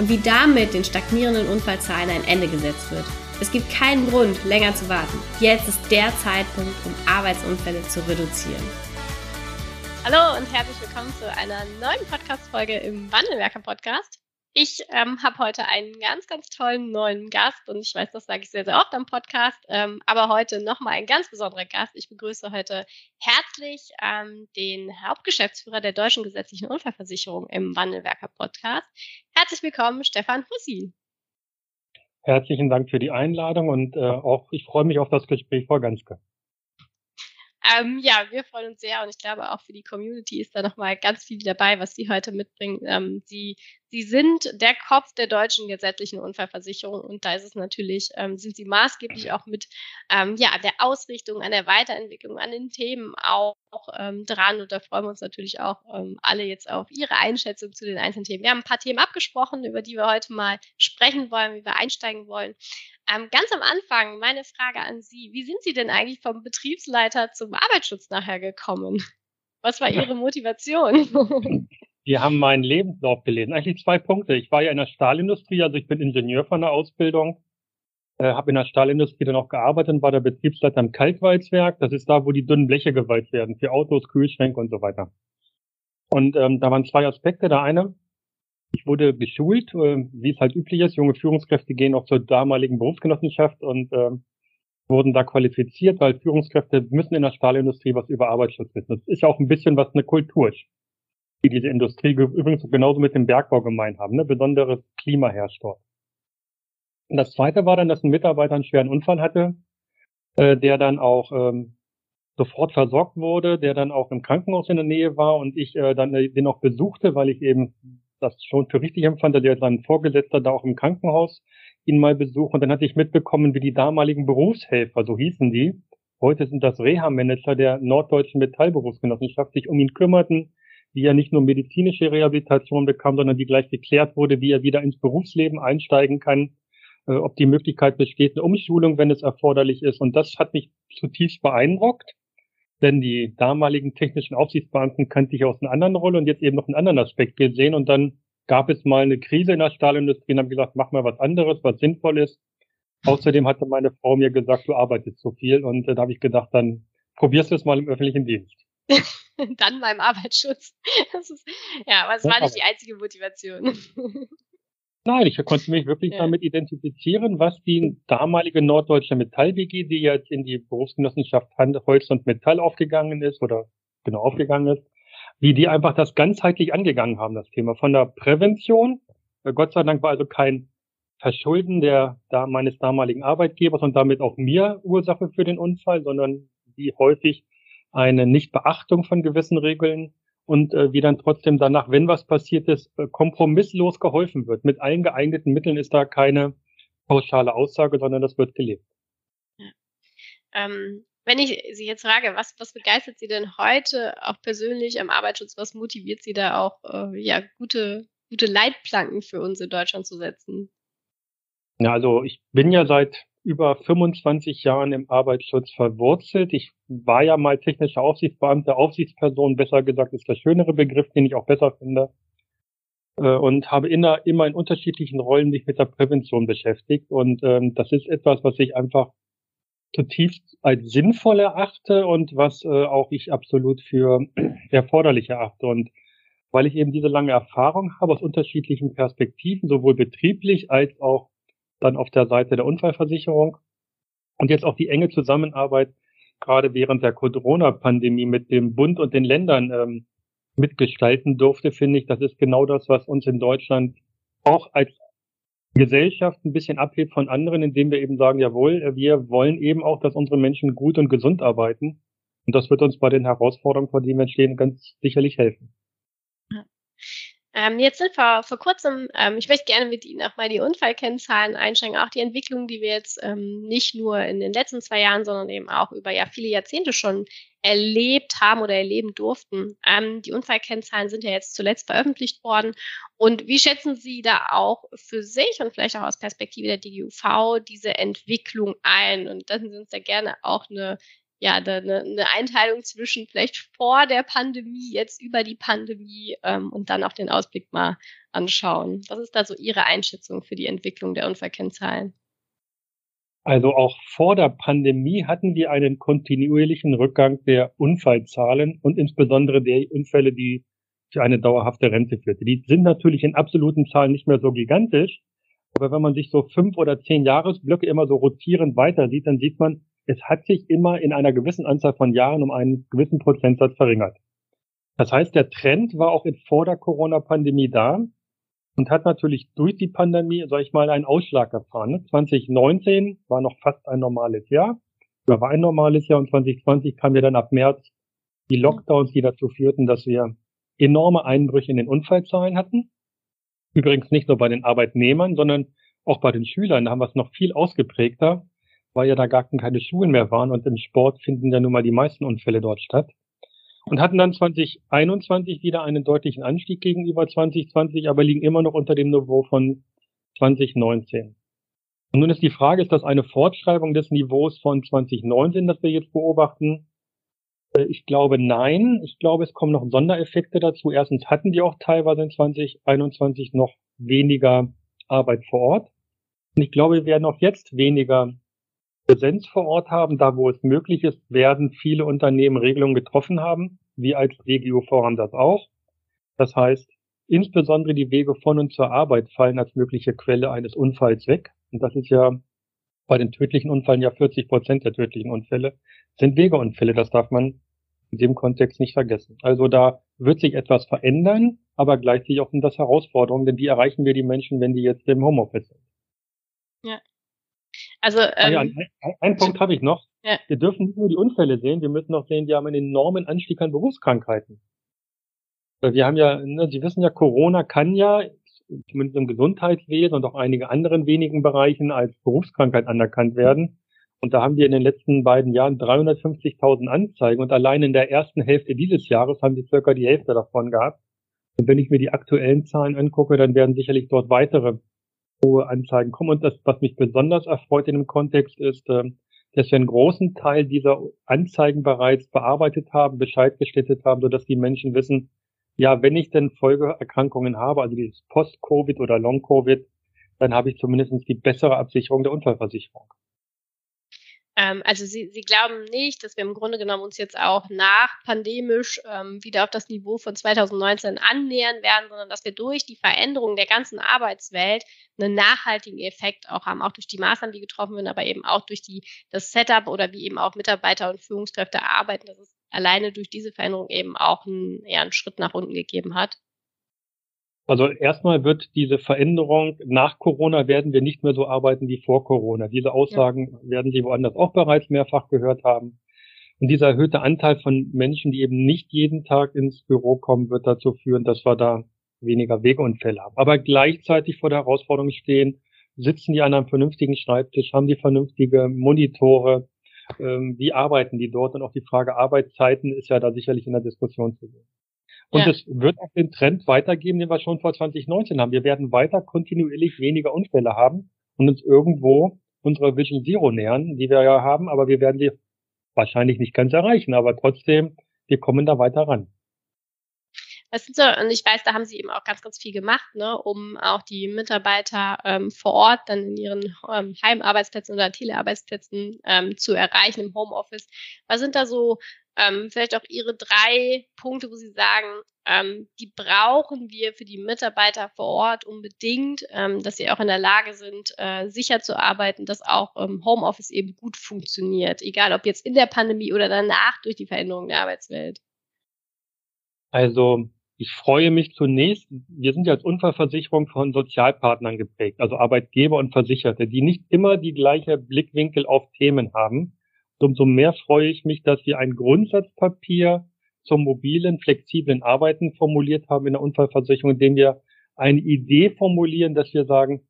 und wie damit den stagnierenden Unfallzahlen ein Ende gesetzt wird. Es gibt keinen Grund, länger zu warten. Jetzt ist der Zeitpunkt, um Arbeitsunfälle zu reduzieren. Hallo und herzlich willkommen zu einer neuen Podcast-Folge im Wandelwerker Podcast. Ich ähm, habe heute einen ganz, ganz tollen neuen Gast und ich weiß, das sage ich sehr, sehr oft am Podcast, ähm, aber heute nochmal ein ganz besonderer Gast. Ich begrüße heute herzlich ähm, den Hauptgeschäftsführer der Deutschen Gesetzlichen Unfallversicherung im Wandelwerker Podcast. Herzlich willkommen, Stefan Hussi. Herzlichen Dank für die Einladung und äh, auch ich freue mich auf das Gespräch, Frau Ganske. Ähm, ja, wir freuen uns sehr und ich glaube auch für die Community ist da nochmal ganz viel dabei, was Sie heute mitbringen. Ähm, Sie, Sie sind der Kopf der deutschen gesetzlichen Unfallversicherung und da ist es natürlich, ähm, sind Sie maßgeblich auch mit ähm, ja, der Ausrichtung, an der Weiterentwicklung, an den Themen auch, auch ähm, dran und da freuen wir uns natürlich auch ähm, alle jetzt auf Ihre Einschätzung zu den einzelnen Themen. Wir haben ein paar Themen abgesprochen, über die wir heute mal sprechen wollen, wie wir einsteigen wollen. Ähm, ganz am Anfang meine Frage an Sie. Wie sind Sie denn eigentlich vom Betriebsleiter zum Arbeitsschutz nachher gekommen? Was war Ihre Motivation? Wir haben meinen Lebenslauf gelesen. Eigentlich zwei Punkte. Ich war ja in der Stahlindustrie, also ich bin Ingenieur von der Ausbildung, äh, habe in der Stahlindustrie dann auch gearbeitet und war der Betriebsleiter im Kalkwalzwerk. Das ist da, wo die dünnen Bleche geweiht werden für Autos, Kühlschränke und so weiter. Und ähm, da waren zwei Aspekte. Der eine, ich wurde geschult, äh, wie es halt üblich ist. Junge Führungskräfte gehen auch zur damaligen Berufsgenossenschaft und äh, wurden da qualifiziert, weil Führungskräfte müssen in der Stahlindustrie was über Arbeitsschutz wissen. Das ist ja auch ein bisschen was eine Kultur diese Industrie übrigens genauso mit dem Bergbau gemein haben. Ne? Besonderes Klima herrscht dort. Und das zweite war dann, dass ein Mitarbeiter einen schweren Unfall hatte, äh, der dann auch ähm, sofort versorgt wurde, der dann auch im Krankenhaus in der Nähe war und ich äh, dann äh, den auch besuchte, weil ich eben das schon für richtig empfand, der sein Vorgesetzter da auch im Krankenhaus ihn mal besucht. Und dann hatte ich mitbekommen, wie die damaligen Berufshelfer, so hießen die, heute sind das Reha-Manager der Norddeutschen Metallberufsgenossenschaft, sich um ihn kümmerten, wie er nicht nur medizinische Rehabilitation bekam, sondern wie gleich geklärt wurde, wie er wieder ins Berufsleben einsteigen kann, äh, ob die Möglichkeit besteht, eine Umschulung, wenn es erforderlich ist. Und das hat mich zutiefst beeindruckt denn die damaligen technischen Aufsichtsbeamten kannte ich aus einer anderen Rolle und jetzt eben noch einen anderen Aspekt gesehen. Und dann gab es mal eine Krise in der Stahlindustrie und habe gesagt, mach mal was anderes, was sinnvoll ist. Außerdem hatte meine Frau mir gesagt, du arbeitest zu viel. Und äh, da habe ich gedacht, dann probierst du es mal im öffentlichen Dienst. dann beim Arbeitsschutz. Ist, ja, aber es war nicht die einzige Motivation. Nein, ich konnte mich wirklich ja. damit identifizieren, was die damalige norddeutsche Metall-WG, die jetzt in die Berufsgenossenschaft Holz und Metall aufgegangen ist oder genau aufgegangen ist, wie die einfach das ganzheitlich angegangen haben, das Thema. Von der Prävention, äh, Gott sei Dank war also kein Verschulden der, da meines damaligen Arbeitgebers und damit auch mir Ursache für den Unfall, sondern wie häufig eine Nichtbeachtung von gewissen Regeln und äh, wie dann trotzdem danach, wenn was passiert ist, äh, kompromisslos geholfen wird. Mit allen geeigneten Mitteln ist da keine pauschale Aussage, sondern das wird gelebt. Ja. Ähm, wenn ich Sie jetzt frage, was, was begeistert Sie denn heute auch persönlich am Arbeitsschutz? Was motiviert Sie da auch, äh, ja, gute, gute Leitplanken für uns in Deutschland zu setzen? Ja, also ich bin ja seit über 25 Jahren im Arbeitsschutz verwurzelt. Ich war ja mal technischer Aufsichtsbeamter, Aufsichtsperson, besser gesagt, ist der schönere Begriff, den ich auch besser finde. Äh, und habe immer, immer in unterschiedlichen Rollen mich mit der Prävention beschäftigt. Und ähm, das ist etwas, was ich einfach zutiefst als sinnvoll erachte und was äh, auch ich absolut für erforderlich erachte. Und weil ich eben diese lange Erfahrung habe aus unterschiedlichen Perspektiven, sowohl betrieblich als auch dann auf der Seite der Unfallversicherung und jetzt auch die enge Zusammenarbeit gerade während der Corona-Pandemie mit dem Bund und den Ländern ähm, mitgestalten durfte, finde ich, das ist genau das, was uns in Deutschland auch als Gesellschaft ein bisschen abhebt von anderen, indem wir eben sagen, jawohl, wir wollen eben auch, dass unsere Menschen gut und gesund arbeiten. Und das wird uns bei den Herausforderungen, vor denen wir stehen, ganz sicherlich helfen. Ähm, jetzt sind wir vor kurzem, ähm, ich möchte gerne mit Ihnen auch mal die Unfallkennzahlen einsteigen, auch die Entwicklung, die wir jetzt ähm, nicht nur in den letzten zwei Jahren, sondern eben auch über ja viele Jahrzehnte schon erlebt haben oder erleben durften. Ähm, die Unfallkennzahlen sind ja jetzt zuletzt veröffentlicht worden. Und wie schätzen Sie da auch für sich und vielleicht auch aus Perspektive der DGUV diese Entwicklung ein? Und lassen Sie uns da gerne auch eine ja, eine, eine Einteilung zwischen vielleicht vor der Pandemie, jetzt über die Pandemie ähm, und dann auch den Ausblick mal anschauen. Was ist da so Ihre Einschätzung für die Entwicklung der Unfallkennzahlen? Also auch vor der Pandemie hatten wir einen kontinuierlichen Rückgang der Unfallzahlen und insbesondere der Unfälle, die für eine dauerhafte Rente führte. Die sind natürlich in absoluten Zahlen nicht mehr so gigantisch, aber wenn man sich so fünf oder zehn Jahresblöcke immer so rotierend weiter sieht, dann sieht man, es hat sich immer in einer gewissen Anzahl von Jahren um einen gewissen Prozentsatz verringert. Das heißt, der Trend war auch in vor der Corona-Pandemie da und hat natürlich durch die Pandemie, sag ich mal, einen Ausschlag erfahren. 2019 war noch fast ein normales Jahr, oder war ein normales Jahr und 2020 kam ja dann ab März die Lockdowns, die dazu führten, dass wir enorme Einbrüche in den Unfallzahlen hatten. Übrigens nicht nur bei den Arbeitnehmern, sondern auch bei den Schülern. Da haben wir es noch viel ausgeprägter weil ja da gar keine Schulen mehr waren und im Sport finden ja nun mal die meisten Unfälle dort statt. Und hatten dann 2021 wieder einen deutlichen Anstieg gegenüber 2020, aber liegen immer noch unter dem Niveau von 2019. Und nun ist die Frage, ist das eine Fortschreibung des Niveaus von 2019, das wir jetzt beobachten? Äh, ich glaube nein. Ich glaube, es kommen noch Sondereffekte dazu. Erstens hatten die auch teilweise in 2021 noch weniger Arbeit vor Ort. Und ich glaube, wir werden auch jetzt weniger Präsenz vor Ort haben. Da, wo es möglich ist, werden viele Unternehmen Regelungen getroffen haben. Wir als DGUV haben das auch. Das heißt, insbesondere die Wege von und zur Arbeit fallen als mögliche Quelle eines Unfalls weg. Und das ist ja bei den tödlichen Unfällen ja 40 Prozent der tödlichen Unfälle sind Wegeunfälle. Das darf man in dem Kontext nicht vergessen. Also da wird sich etwas verändern, aber gleichzeitig auch in das Herausforderung, denn wie erreichen wir die Menschen, wenn die jetzt im Homeoffice sind? Ja, also ähm, ah ja, ähm, ein, ein, Punkt habe ich noch. Ja. Wir dürfen nicht nur die Unfälle sehen, wir müssen auch sehen, wir haben einen enormen Anstieg an Berufskrankheiten. Wir haben ja, ne, Sie wissen ja, Corona kann ja zumindest im Gesundheitswesen und auch einigen anderen wenigen Bereichen als Berufskrankheit anerkannt werden. Und da haben wir in den letzten beiden Jahren 350.000 Anzeigen und allein in der ersten Hälfte dieses Jahres haben wir circa die Hälfte davon gehabt. Und wenn ich mir die aktuellen Zahlen angucke, dann werden sicherlich dort weitere hohe Anzeigen kommen. Und das, was mich besonders erfreut in dem Kontext ist, ähm, dass wir einen großen Teil dieser Anzeigen bereits bearbeitet haben, Bescheid gestattet haben, sodass die Menschen wissen, ja, wenn ich denn Folgeerkrankungen habe, also dieses Post-Covid oder Long-Covid, dann habe ich zumindest die bessere Absicherung der Unfallversicherung. Ähm, also Sie, Sie glauben nicht, dass wir im Grunde genommen uns jetzt auch nach pandemisch ähm, wieder auf das Niveau von 2019 annähern werden, sondern dass wir durch die Veränderung der ganzen Arbeitswelt einen nachhaltigen Effekt auch haben, auch durch die Maßnahmen, die getroffen werden, aber eben auch durch die, das Setup oder wie eben auch Mitarbeiter und Führungskräfte arbeiten, dass es alleine durch diese Veränderung eben auch einen, eher einen Schritt nach unten gegeben hat. Also erstmal wird diese Veränderung nach Corona werden wir nicht mehr so arbeiten wie vor Corona. Diese Aussagen ja. werden Sie woanders auch bereits mehrfach gehört haben. Und dieser erhöhte Anteil von Menschen, die eben nicht jeden Tag ins Büro kommen, wird dazu führen, dass wir da weniger Wegeunfälle haben. Aber gleichzeitig vor der Herausforderung stehen, sitzen die an einem vernünftigen Schreibtisch, haben die vernünftige Monitore, ähm, wie arbeiten die dort? Und auch die Frage Arbeitszeiten ist ja da sicherlich in der Diskussion zu sehen. Und ja. es wird auch den Trend weitergeben, den wir schon vor 2019 haben. Wir werden weiter kontinuierlich weniger Unfälle haben und uns irgendwo unserer Vision Zero nähern, die wir ja haben, aber wir werden sie wahrscheinlich nicht ganz erreichen, aber trotzdem, wir kommen da weiter ran. Das sind so, und ich weiß, da haben sie eben auch ganz, ganz viel gemacht, ne, um auch die Mitarbeiter ähm, vor Ort dann in ihren ähm, Heimarbeitsplätzen oder Telearbeitsplätzen ähm, zu erreichen im Homeoffice. Was sind da so ähm, vielleicht auch Ihre drei Punkte, wo Sie sagen, ähm, die brauchen wir für die Mitarbeiter vor Ort unbedingt, ähm, dass sie auch in der Lage sind, äh, sicher zu arbeiten, dass auch ähm, Homeoffice eben gut funktioniert, egal ob jetzt in der Pandemie oder danach durch die Veränderung der Arbeitswelt. Also ich freue mich zunächst, wir sind ja als Unfallversicherung von Sozialpartnern geprägt, also Arbeitgeber und Versicherte, die nicht immer die gleiche Blickwinkel auf Themen haben umso mehr freue ich mich, dass wir ein Grundsatzpapier zum mobilen, flexiblen Arbeiten formuliert haben in der Unfallversicherung, indem wir eine Idee formulieren, dass wir sagen,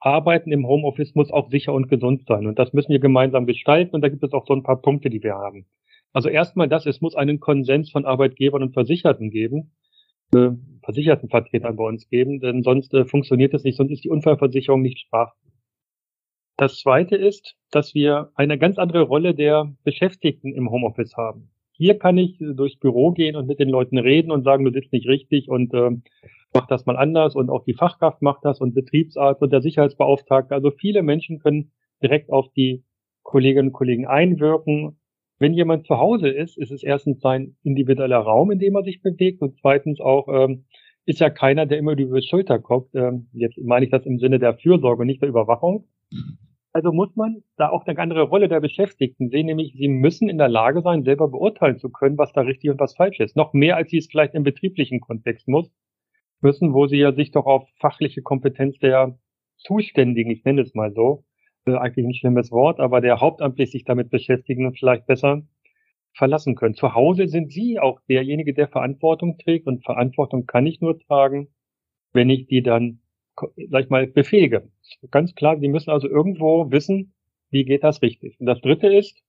Arbeiten im Homeoffice muss auch sicher und gesund sein. Und das müssen wir gemeinsam gestalten. Und da gibt es auch so ein paar Punkte, die wir haben. Also erstmal das, es muss einen Konsens von Arbeitgebern und Versicherten geben, äh, Versichertenvertretern bei uns geben, denn sonst äh, funktioniert es nicht, sonst ist die Unfallversicherung nicht sprachfähig. Das zweite ist, dass wir eine ganz andere Rolle der Beschäftigten im Homeoffice haben. Hier kann ich durchs Büro gehen und mit den Leuten reden und sagen, du sitzt nicht richtig und äh, mach das mal anders und auch die Fachkraft macht das und Betriebsarzt und der Sicherheitsbeauftragte. Also viele Menschen können direkt auf die Kolleginnen und Kollegen einwirken. Wenn jemand zu Hause ist, ist es erstens sein individueller Raum, in dem er sich bewegt und zweitens auch ähm, ist ja keiner, der immer über die Schulter guckt. Ähm, jetzt meine ich das im Sinne der Fürsorge, nicht der Überwachung. Also muss man da auch eine andere Rolle der Beschäftigten sehen, nämlich sie müssen in der Lage sein, selber beurteilen zu können, was da richtig und was falsch ist. Noch mehr, als sie es vielleicht im betrieblichen Kontext muss, müssen, wo sie ja sich doch auf fachliche Kompetenz der Zuständigen, ich nenne es mal so, äh, eigentlich ein schlimmes Wort, aber der hauptamtlich sich damit beschäftigen und vielleicht besser verlassen können. Zu Hause sind sie auch derjenige, der Verantwortung trägt und Verantwortung kann ich nur tragen, wenn ich die dann sag ich mal, befähige. Ganz klar, die müssen also irgendwo wissen, wie geht das richtig. Und das dritte ist,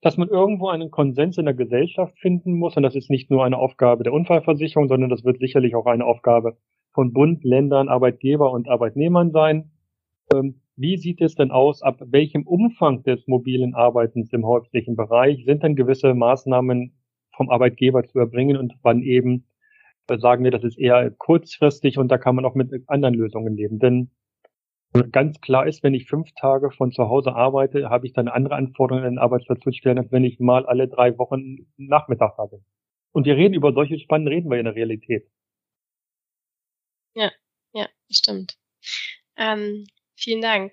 dass man irgendwo einen Konsens in der Gesellschaft finden muss. Und das ist nicht nur eine Aufgabe der Unfallversicherung, sondern das wird sicherlich auch eine Aufgabe von Bund, Ländern, Arbeitgeber und Arbeitnehmern sein. Ähm, wie sieht es denn aus, ab welchem Umfang des mobilen Arbeitens im häuslichen Bereich sind denn gewisse Maßnahmen vom Arbeitgeber zu erbringen und wann eben sagen wir, das ist eher kurzfristig und da kann man auch mit anderen Lösungen leben. Denn ganz klar ist, wenn ich fünf Tage von zu Hause arbeite, habe ich dann andere Anforderungen in den Arbeitsplatz zu stellen, als wenn ich mal alle drei Wochen Nachmittag habe. Und wir reden über solche Spannen, reden wir in der Realität. Ja, ja, stimmt. Ähm, vielen Dank.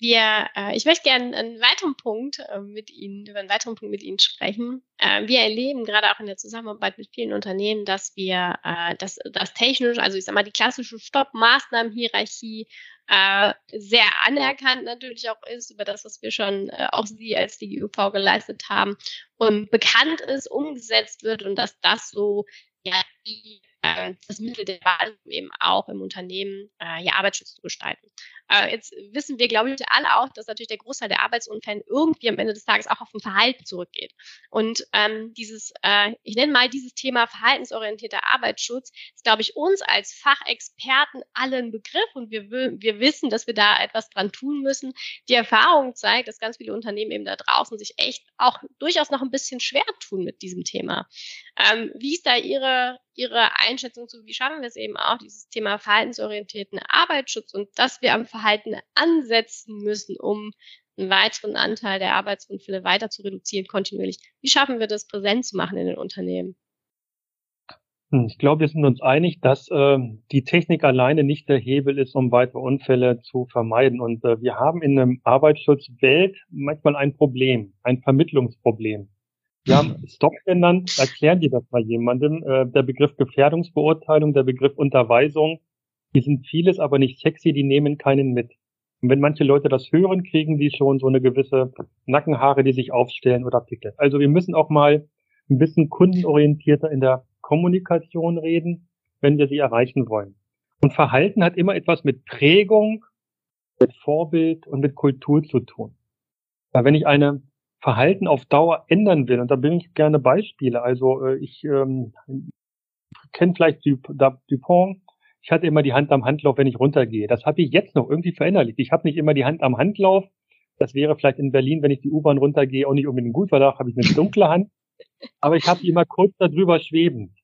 Wir, äh, ich möchte gerne einen weiteren Punkt äh, mit Ihnen, über einen weiteren Punkt mit Ihnen sprechen. Äh, wir erleben gerade auch in der Zusammenarbeit mit vielen Unternehmen, dass wir äh, dass das technisch, also ich sag mal, die klassische Stopp-Maßnahmen-Hierarchie äh, sehr anerkannt natürlich auch ist über das, was wir schon äh, auch Sie als DGUV geleistet haben und bekannt ist, umgesetzt wird und dass das so ja die äh, das Mittel der Wahl, um eben auch im Unternehmen äh, ja, Arbeitsschutz zu gestalten. Äh, jetzt wissen wir, glaube ich, alle auch, dass natürlich der Großteil der Arbeitsunfälle irgendwie am Ende des Tages auch auf ein Verhalten zurückgeht. Und ähm, dieses, äh, ich nenne mal dieses Thema verhaltensorientierter Arbeitsschutz, ist, glaube ich, uns als Fachexperten alle ein Begriff und wir, wir wissen, dass wir da etwas dran tun müssen. Die Erfahrung zeigt, dass ganz viele Unternehmen eben da draußen sich echt auch durchaus noch ein bisschen schwer tun mit diesem Thema. Ähm, wie ist da Ihre, Ihre Einschätzung zu, wie schaffen wir es eben auch, dieses Thema verhaltensorientierten Arbeitsschutz und dass wir am Verhalten ansetzen müssen, um einen weiteren Anteil der Arbeitsunfälle weiter zu reduzieren, kontinuierlich. Wie schaffen wir das präsent zu machen in den Unternehmen? Hm, ich glaube, wir sind uns einig, dass äh, die Technik alleine nicht der Hebel ist, um weitere Unfälle zu vermeiden. Und äh, wir haben in der Arbeitsschutzwelt manchmal ein Problem, ein Vermittlungsproblem. Wir haben Stop genannt, erklären die das mal jemandem. Äh, der Begriff Gefährdungsbeurteilung, der Begriff Unterweisung, die sind vieles, aber nicht sexy, die nehmen keinen mit. Und wenn manche Leute das hören, kriegen die schon so eine gewisse Nackenhaare, die sich aufstellen oder Pickel. Also wir müssen auch mal ein bisschen kundenorientierter in der Kommunikation reden, wenn wir sie erreichen wollen. Und Verhalten hat immer etwas mit Prägung, mit Vorbild und mit Kultur zu tun. Weil wenn ich eine Verhalten auf Dauer ändern will, und da bin ich gerne Beispiele. Also äh, ich ähm, kenne vielleicht Dupont. Ich hatte immer die Hand am Handlauf, wenn ich runtergehe. Das habe ich jetzt noch irgendwie verinnerlicht. Ich habe nicht immer die Hand am Handlauf. Das wäre vielleicht in Berlin, wenn ich die U-Bahn runtergehe, auch nicht unbedingt gut, weil da habe ich eine dunkle Hand. Aber ich habe immer kurz darüber schweben.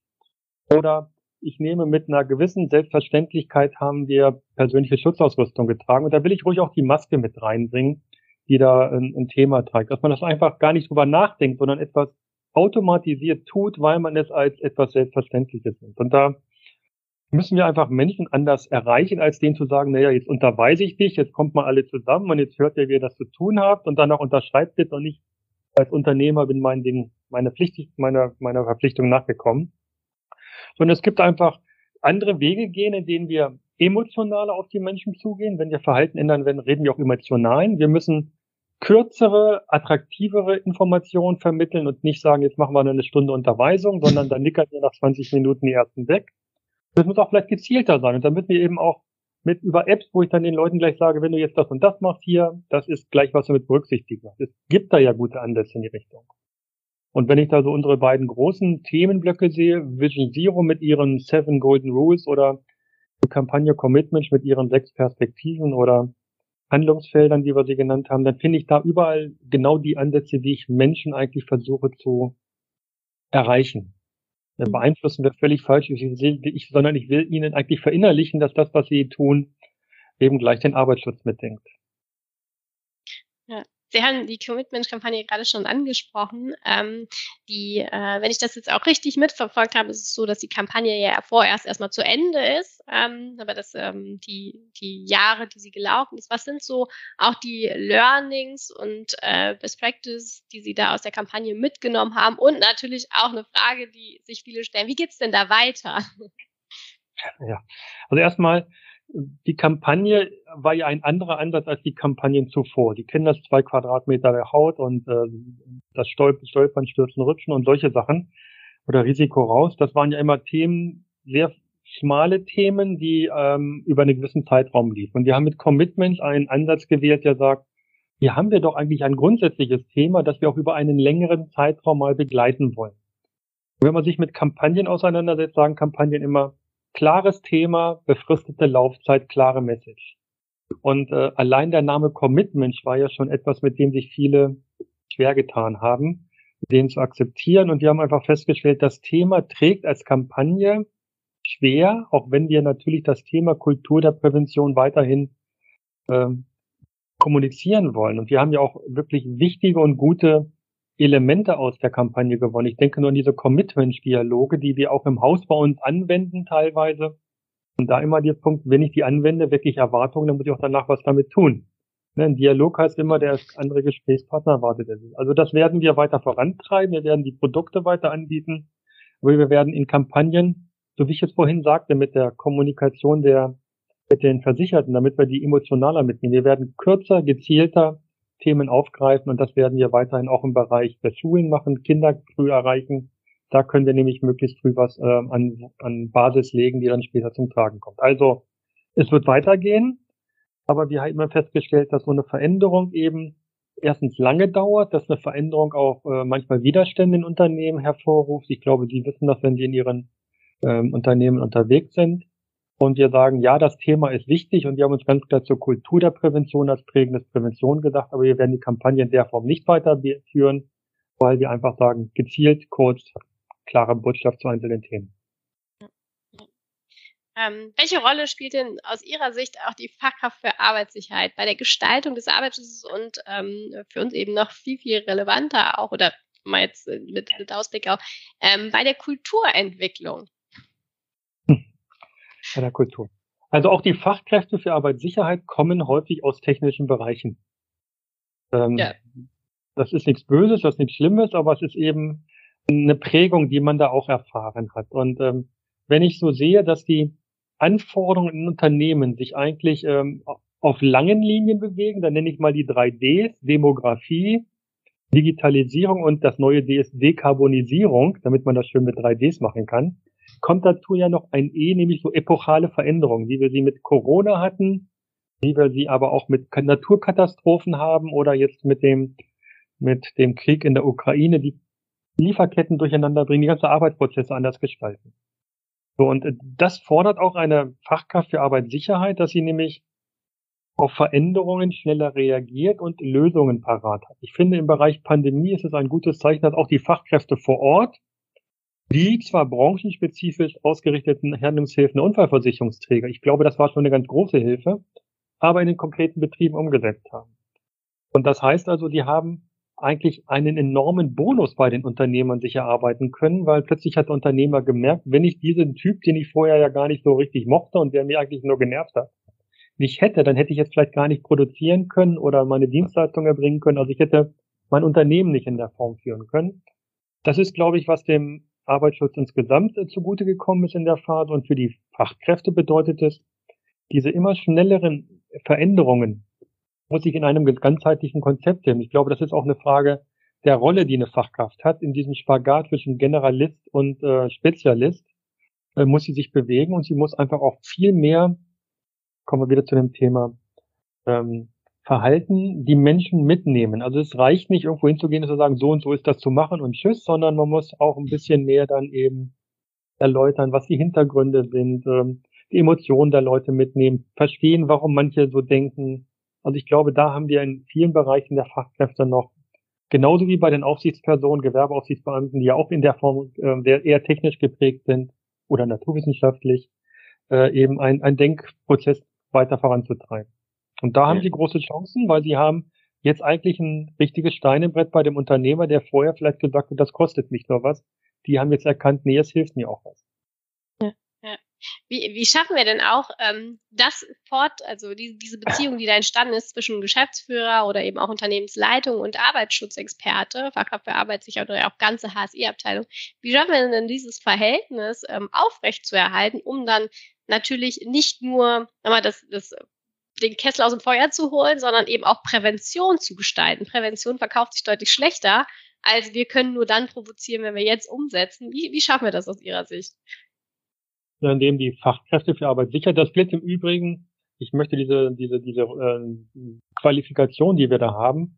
Oder ich nehme mit einer gewissen Selbstverständlichkeit haben wir persönliche Schutzausrüstung getragen. Und da will ich ruhig auch die Maske mit reinbringen die da ein, ein Thema trägt. Dass man das einfach gar nicht drüber nachdenkt, sondern etwas automatisiert tut, weil man es als etwas Selbstverständliches nimmt. Und da müssen wir einfach Menschen anders erreichen, als denen zu sagen, naja, jetzt unterweise ich dich, jetzt kommt mal alle zusammen und jetzt hört ihr, wie ihr das zu tun habt und dann auch unterschreibt jetzt und ich als Unternehmer bin mein Ding, meine Pflicht, meiner, meiner Verpflichtung nachgekommen. Sondern es gibt einfach andere Wege gehen, in denen wir emotionaler auf die Menschen zugehen. Wenn wir Verhalten ändern werden, reden wir auch emotional. Wir müssen kürzere, attraktivere Informationen vermitteln und nicht sagen, jetzt machen wir eine Stunde Unterweisung, sondern dann nickern wir nach 20 Minuten die ersten weg. Das muss auch vielleicht gezielter sein. Und dann müssen wir eben auch mit über Apps, wo ich dann den Leuten gleich sage, wenn du jetzt das und das machst hier, das ist gleich, was du mit berücksichtigt hast. Es gibt da ja gute Ansätze in die Richtung. Und wenn ich da so unsere beiden großen Themenblöcke sehe, Vision Zero mit ihren Seven Golden Rules oder die Kampagne Commitment mit ihren sechs Perspektiven oder Handlungsfeldern, die wir sie genannt haben, dann finde ich da überall genau die Ansätze, die ich Menschen eigentlich versuche zu erreichen. Mhm. Beeinflussen wir völlig falsch, ich, ich, sondern ich will ihnen eigentlich verinnerlichen, dass das, was sie tun, eben gleich den Arbeitsschutz mitdenkt. Sie haben die Commitment-Kampagne gerade schon angesprochen. Ähm, die, äh, wenn ich das jetzt auch richtig mitverfolgt habe, ist es so, dass die Kampagne ja vorerst erstmal zu Ende ist, ähm, aber dass ähm, die, die Jahre, die sie gelaufen ist, was sind so auch die Learnings und äh, Best Practice, die Sie da aus der Kampagne mitgenommen haben? Und natürlich auch eine Frage, die sich viele stellen, wie geht's denn da weiter? Ja, also erstmal die Kampagne war ja ein anderer Ansatz als die Kampagnen zuvor. Die kennen das zwei Quadratmeter der Haut und äh, das Stolpern, Stürzen, Rutschen und solche Sachen oder Risiko raus. Das waren ja immer Themen, sehr schmale Themen, die ähm, über einen gewissen Zeitraum liefen. Und wir haben mit Commitment einen Ansatz gewählt, der sagt, hier haben wir doch eigentlich ein grundsätzliches Thema, das wir auch über einen längeren Zeitraum mal begleiten wollen. Und wenn man sich mit Kampagnen auseinandersetzt, sagen Kampagnen immer, klares Thema, befristete Laufzeit, klare Message. Und äh, allein der Name Commitment war ja schon etwas, mit dem sich viele schwer getan haben, den zu akzeptieren. Und wir haben einfach festgestellt, das Thema trägt als Kampagne schwer, auch wenn wir natürlich das Thema Kultur der Prävention weiterhin ähm, kommunizieren wollen. Und wir haben ja auch wirklich wichtige und gute Elemente aus der Kampagne gewonnen. Ich denke nur an diese Commitment-Dialoge, die wir auch im Haus bei uns anwenden teilweise. Und da immer der Punkt, wenn ich die anwende, wirklich Erwartungen, dann muss ich auch danach was damit tun. Ne, ein Dialog heißt immer, der andere Gesprächspartner erwartet er sich. Also das werden wir weiter vorantreiben. Wir werden die Produkte weiter anbieten. Aber wir werden in Kampagnen, so wie ich es vorhin sagte, mit der Kommunikation der, mit den Versicherten, damit wir die emotionaler mitnehmen. Wir werden kürzer, gezielter, Themen aufgreifen und das werden wir weiterhin auch im Bereich der Schulen machen, Kinder früh erreichen. Da können wir nämlich möglichst früh was äh, an, an Basis legen, die dann später zum Tragen kommt. Also es wird weitergehen, aber wir haben immer festgestellt, dass so eine Veränderung eben erstens lange dauert, dass eine Veränderung auch äh, manchmal Widerstände in Unternehmen hervorruft. Ich glaube, Sie wissen das, wenn Sie in Ihren ähm, Unternehmen unterwegs sind und wir sagen, ja, das Thema ist wichtig und wir haben uns ganz klar zur Kultur der Prävention als prägendes Prävention gedacht, aber wir werden die Kampagne in der Form nicht weiterführen, weil wir einfach sagen, gezielt, kurz, klare Botschaft zu einzelnen Themen. Ähm, welche Rolle spielt denn aus Ihrer Sicht auch die Fachkraft für Arbeitssicherheit bei der Gestaltung des Arbeitsschutzes und ähm, für uns eben noch viel, viel relevanter auch oder mal jetzt mit, mit Ausblick auch ähm, bei der Kulturentwicklung? Bei der Kultur. Also auch die Fachkräfte für Arbeitssicherheit kommen häufig aus technischen Bereichen. Ähm, ja. Das ist nichts Böses, das ist nichts Schlimmes, aber es ist eben eine Prägung, die man da auch erfahren hat. Und ähm, wenn ich so sehe, dass die Anforderungen in Unternehmen sich eigentlich ähm, auf langen Linien bewegen, dann nenne ich mal die drei Ds, Demografie, Digitalisierung und das neue D ist Dekarbonisierung, damit man das schön mit drei Ds machen kann kommt dazu ja noch ein E, nämlich so epochale Veränderungen, wie wir sie mit Corona hatten, wie wir sie aber auch mit Naturkatastrophen haben oder jetzt mit dem, mit dem Krieg in der Ukraine, die Lieferketten durcheinander bringen, die ganze Arbeitsprozesse anders gestalten. So, und das fordert auch eine Fachkraft für Arbeitssicherheit, dass sie nämlich auf Veränderungen schneller reagiert und Lösungen parat hat. Ich finde, im Bereich Pandemie ist es ein gutes Zeichen, dass auch die Fachkräfte vor Ort die zwar branchenspezifisch ausgerichteten Handlungshilfen der Unfallversicherungsträger, ich glaube, das war schon eine ganz große Hilfe, aber in den konkreten Betrieben umgesetzt haben. Und das heißt also, die haben eigentlich einen enormen Bonus bei den Unternehmern sich erarbeiten können, weil plötzlich hat der Unternehmer gemerkt, wenn ich diesen Typ, den ich vorher ja gar nicht so richtig mochte und der mir eigentlich nur genervt hat, nicht hätte, dann hätte ich jetzt vielleicht gar nicht produzieren können oder meine Dienstleistung erbringen können. Also ich hätte mein Unternehmen nicht in der Form führen können. Das ist, glaube ich, was dem Arbeitsschutz insgesamt äh, zugute gekommen ist in der Phase. Und für die Fachkräfte bedeutet es, diese immer schnelleren Veränderungen muss sich in einem ganzheitlichen Konzept sehen. Ich glaube, das ist auch eine Frage der Rolle, die eine Fachkraft hat, in diesem Spagat zwischen Generalist und äh, Spezialist, äh, muss sie sich bewegen und sie muss einfach auch viel mehr, kommen wir wieder zu dem Thema, ähm, Verhalten, die Menschen mitnehmen. Also es reicht nicht, irgendwo hinzugehen und zu sagen, so und so ist das zu machen und tschüss, sondern man muss auch ein bisschen mehr dann eben erläutern, was die Hintergründe sind, ähm, die Emotionen der Leute mitnehmen, verstehen, warum manche so denken. Also ich glaube, da haben wir in vielen Bereichen der Fachkräfte noch, genauso wie bei den Aufsichtspersonen, Gewerbeaufsichtsbeamten, die ja auch in der Form äh, eher technisch geprägt sind oder naturwissenschaftlich, äh, eben ein, ein Denkprozess weiter voranzutreiben. Und da haben sie große Chancen, weil sie haben jetzt eigentlich ein richtiges Stein im Brett bei dem Unternehmer, der vorher vielleicht gesagt hat, das kostet mich nur was. Die haben jetzt erkannt, nee, es hilft mir auch was. Wie, wie schaffen wir denn auch ähm, das fort, also die, diese Beziehung, die da entstanden ist zwischen Geschäftsführer oder eben auch Unternehmensleitung und Arbeitsschutzexperte, Fachkraft für Arbeitssicherheit oder auch ganze HSI-Abteilung, wie schaffen wir denn dieses Verhältnis ähm, aufrechtzuerhalten, um dann natürlich nicht nur mal das, das den Kessel aus dem Feuer zu holen, sondern eben auch Prävention zu gestalten. Prävention verkauft sich deutlich schlechter, als wir können nur dann provozieren, wenn wir jetzt umsetzen. Wie, wie schaffen wir das aus Ihrer Sicht? indem die Fachkräfte für Arbeit sicher. Das gilt im Übrigen, ich möchte diese, diese, diese äh, Qualifikation, die wir da haben,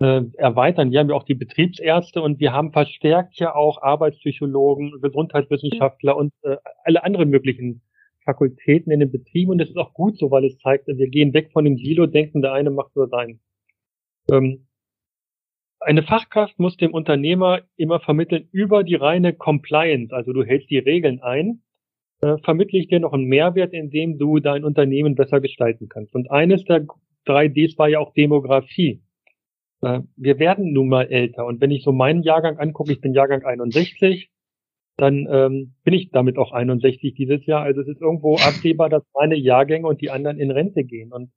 äh, erweitern. Wir haben ja auch die Betriebsärzte und wir haben verstärkt ja auch Arbeitspsychologen, Gesundheitswissenschaftler und äh, alle anderen möglichen Fakultäten in den Betrieben. Und das ist auch gut so, weil es zeigt, wir gehen weg von dem Silo-Denken, der eine macht nur sein. Ähm, eine Fachkraft muss dem Unternehmer immer vermitteln über die reine Compliance, also du hältst die Regeln ein, äh, vermittle ich dir noch einen Mehrwert, indem du dein Unternehmen besser gestalten kannst. Und eines der drei Ds war ja auch Demografie. Äh, wir werden nun mal älter. Und wenn ich so meinen Jahrgang angucke, ich bin Jahrgang 61, dann ähm, bin ich damit auch 61 dieses Jahr. Also es ist irgendwo absehbar, dass meine Jahrgänge und die anderen in Rente gehen. Und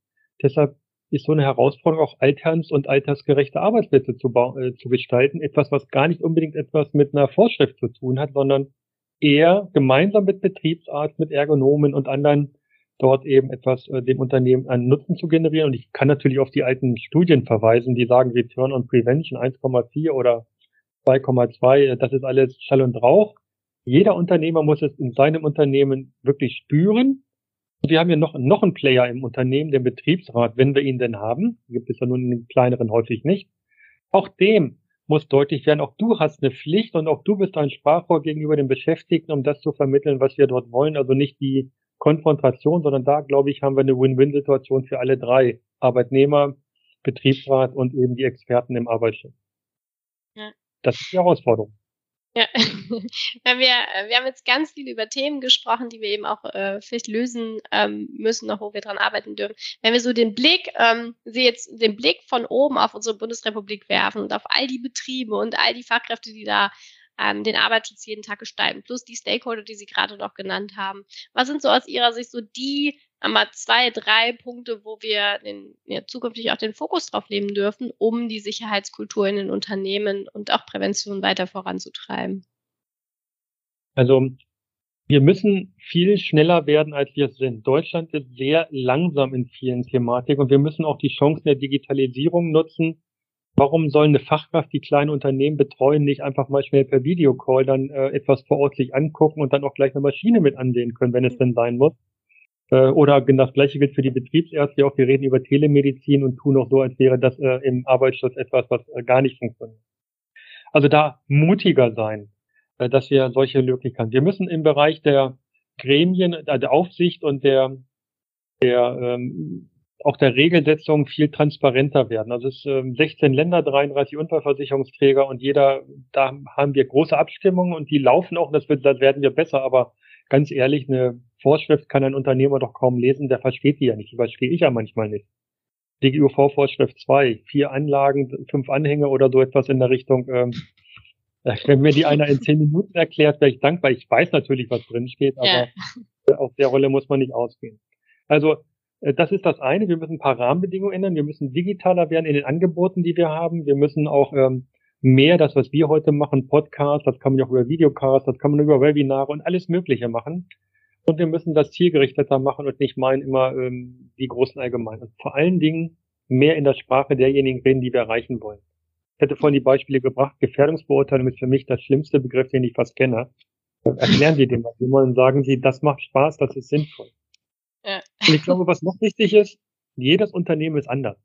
deshalb ist so eine Herausforderung auch alterns- und altersgerechte Arbeitsplätze zu, äh, zu gestalten. Etwas, was gar nicht unbedingt etwas mit einer Vorschrift zu tun hat, sondern eher gemeinsam mit Betriebsarzt, mit Ergonomen und anderen dort eben etwas äh, dem Unternehmen einen Nutzen zu generieren. Und ich kann natürlich auf die alten Studien verweisen, die sagen Return on Prevention 1,4 oder 2,2, das ist alles Schall und Rauch. Jeder Unternehmer muss es in seinem Unternehmen wirklich spüren. Und wir haben ja noch, noch einen Player im Unternehmen, den Betriebsrat, wenn wir ihn denn haben. Gibt es ja nun in den kleineren häufig nicht. Auch dem muss deutlich werden, auch du hast eine Pflicht und auch du bist ein Sprachrohr gegenüber den Beschäftigten, um das zu vermitteln, was wir dort wollen. Also nicht die Konfrontation, sondern da, glaube ich, haben wir eine Win-Win-Situation für alle drei. Arbeitnehmer, Betriebsrat und eben die Experten im Arbeitsschutz. Ja. Das ist die Herausforderung. Ja, wir, äh, wir haben jetzt ganz viel über Themen gesprochen, die wir eben auch äh, vielleicht lösen ähm, müssen, noch wo wir dran arbeiten dürfen. Wenn wir so den Blick, ähm, Sie jetzt den Blick von oben auf unsere Bundesrepublik werfen und auf all die Betriebe und all die Fachkräfte, die da ähm, den Arbeitsschutz jeden Tag gestalten, plus die Stakeholder, die Sie gerade noch genannt haben. Was sind so aus Ihrer Sicht so die einmal zwei, drei Punkte, wo wir den, ja, zukünftig auch den Fokus drauf nehmen dürfen, um die Sicherheitskultur in den Unternehmen und auch Prävention weiter voranzutreiben? Also wir müssen viel schneller werden, als wir es sind. Deutschland ist sehr langsam in vielen Thematiken und wir müssen auch die Chancen der Digitalisierung nutzen. Warum sollen eine Fachkraft, die kleine Unternehmen betreuen, nicht einfach mal schnell per Videocall dann äh, etwas vor Ort sich angucken und dann auch gleich eine Maschine mit ansehen können, wenn es denn sein muss? Äh, oder das gleiche gilt für die Betriebsärzte auch. Wir reden über Telemedizin und tun auch so, als wäre das äh, im Arbeitsschutz etwas, was äh, gar nicht funktioniert. Also da mutiger sein, äh, dass wir solche Möglichkeiten. Wir müssen im Bereich der Gremien, äh, der Aufsicht und der, der ähm, auch der Regelsetzung viel transparenter werden. Also es ähm, 16 Länder, 33 Unfallversicherungsträger und jeder, da haben wir große Abstimmungen und die laufen auch, das, wird, das werden wir besser, aber ganz ehrlich, eine Vorschrift kann ein Unternehmer doch kaum lesen, der versteht die ja nicht. Die verstehe ich ja manchmal nicht. DGUV-Vorschrift 2, vier Anlagen, fünf Anhänge oder so etwas in der Richtung. Ähm, wenn mir die einer in zehn Minuten erklärt, wäre ich dankbar. Ich weiß natürlich, was drin steht, aber ja. auf der Rolle muss man nicht ausgehen. Also äh, das ist das eine. Wir müssen ein paar Rahmenbedingungen ändern. Wir müssen digitaler werden in den Angeboten, die wir haben. Wir müssen auch ähm, mehr das, was wir heute machen, Podcast, das kann man auch über Videocast, das kann man über Webinare und alles Mögliche machen. Und wir müssen das zielgerichteter machen und nicht meinen immer ähm, die großen Allgemeinen. Und vor allen Dingen mehr in der Sprache derjenigen reden, die wir erreichen wollen. Ich hätte vorhin die Beispiele gebracht. Gefährdungsbeurteilung ist für mich das schlimmste Begriff, den ich fast kenne. Erklären Sie den mal und sagen Sie, das macht Spaß, das ist sinnvoll. Ja. Und ich glaube, was noch wichtig ist, jedes Unternehmen ist anders.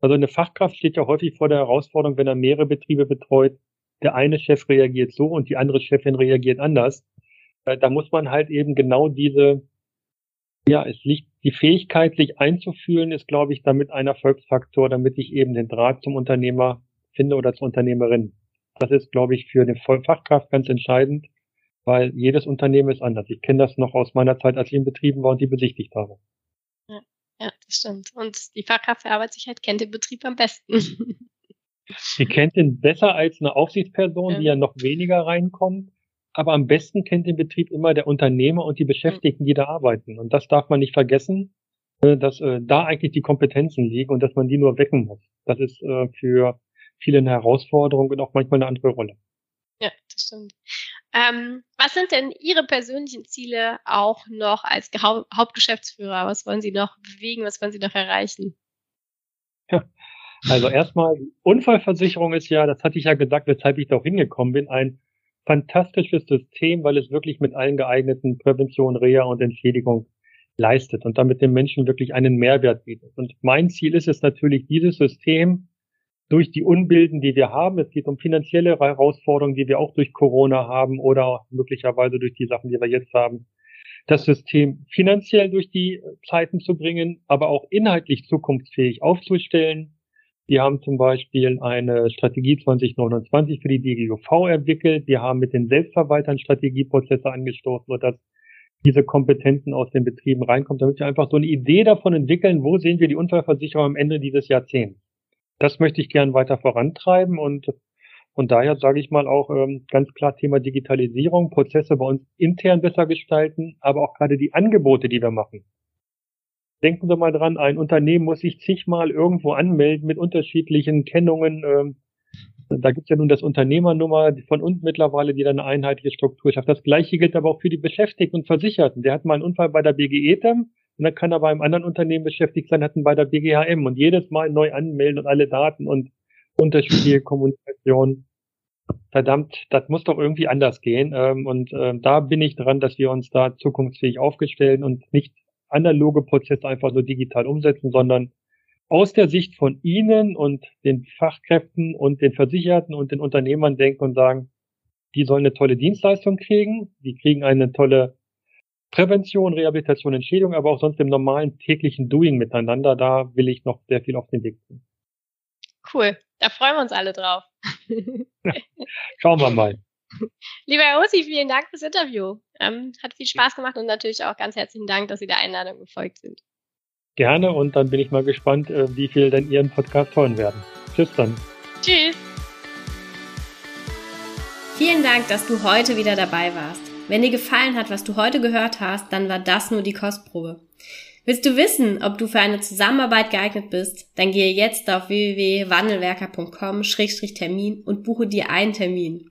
Also eine Fachkraft steht ja häufig vor der Herausforderung, wenn er mehrere Betriebe betreut, der eine Chef reagiert so und die andere Chefin reagiert anders. Äh, da muss man halt eben genau diese, ja, es liegt, die Fähigkeit, sich einzufühlen, ist, glaube ich, damit ein Erfolgsfaktor, damit ich eben den Draht zum Unternehmer finde oder zur Unternehmerin. Das ist, glaube ich, für eine Fachkraft ganz entscheidend, weil jedes Unternehmen ist anders. Ich kenne das noch aus meiner Zeit, als ich in Betrieben war und die besichtigt habe. Ja, ja das stimmt. Und die Fachkraft für Arbeitssicherheit kennt den Betrieb am besten. Sie kennt ihn besser als eine Aufsichtsperson, ja. die ja noch weniger reinkommt. Aber am besten kennt den Betrieb immer der Unternehmer und die Beschäftigten, die da arbeiten. Und das darf man nicht vergessen, äh, dass äh, da eigentlich die Kompetenzen liegen und dass man die nur wecken muss. Das ist äh, für viele eine Herausforderung und auch manchmal eine andere Rolle. Ja, das stimmt. Ähm, was sind denn Ihre persönlichen Ziele auch noch als Hau Hauptgeschäftsführer? Was wollen Sie noch bewegen? Was wollen Sie noch erreichen? Ja, also erstmal, Unfallversicherung ist ja, das hatte ich ja gesagt, weshalb ich da auch hingekommen bin, ein fantastisches System, weil es wirklich mit allen geeigneten Prävention, Reha und Entschädigung leistet und damit den Menschen wirklich einen Mehrwert bietet. Und mein Ziel ist es natürlich, dieses System durch die Unbilden, die wir haben, es geht um finanzielle Herausforderungen, die wir auch durch Corona haben oder möglicherweise durch die Sachen, die wir jetzt haben, das System finanziell durch die Zeiten zu bringen, aber auch inhaltlich zukunftsfähig aufzustellen, wir haben zum Beispiel eine Strategie 2029 für die DGUV entwickelt. Wir haben mit den Selbstverwaltern Strategieprozesse angestoßen, sodass diese Kompetenzen aus den Betrieben reinkommen, damit wir einfach so eine Idee davon entwickeln, wo sehen wir die Unfallversicherung am Ende dieses Jahrzehnts. Das möchte ich gern weiter vorantreiben und und daher sage ich mal auch ähm, ganz klar Thema Digitalisierung, Prozesse bei uns intern besser gestalten, aber auch gerade die Angebote, die wir machen. Denken Sie mal dran, ein Unternehmen muss sich zigmal irgendwo anmelden mit unterschiedlichen Kennungen. Ähm, da gibt es ja nun das Unternehmernummer von uns mittlerweile, die dann eine einheitliche Struktur schafft. Das gleiche gilt aber auch für die Beschäftigten und Versicherten. Der hat mal einen Unfall bei der BGETEM und dann kann er bei einem anderen Unternehmen beschäftigt sein, hat einen bei der BGHM und jedes Mal neu anmelden und alle Daten und unterschiedliche Kommunikation. Verdammt, das muss doch irgendwie anders gehen. Ähm, und ähm, da bin ich dran, dass wir uns da zukunftsfähig aufgestellt und nicht analoge Prozesse einfach nur digital umsetzen, sondern aus der Sicht von Ihnen und den Fachkräften und den Versicherten und den Unternehmern denken und sagen, die sollen eine tolle Dienstleistung kriegen, die kriegen eine tolle Prävention, Rehabilitation, Entschädigung, aber auch sonst im normalen täglichen Doing miteinander. Da will ich noch sehr viel auf den Weg tun. Cool, da freuen wir uns alle drauf. Schauen wir mal. Lieber Herr Ossi, vielen Dank fürs Interview. Ähm, hat viel Spaß gemacht und natürlich auch ganz herzlichen Dank, dass Sie der Einladung gefolgt sind. Gerne und dann bin ich mal gespannt, äh, wie viel denn Ihren Podcast hören werden. Tschüss dann. Tschüss. Vielen Dank, dass du heute wieder dabei warst. Wenn dir gefallen hat, was du heute gehört hast, dann war das nur die Kostprobe. Willst du wissen, ob du für eine Zusammenarbeit geeignet bist? Dann gehe jetzt auf www.wandelwerker.com-termin und buche dir einen Termin.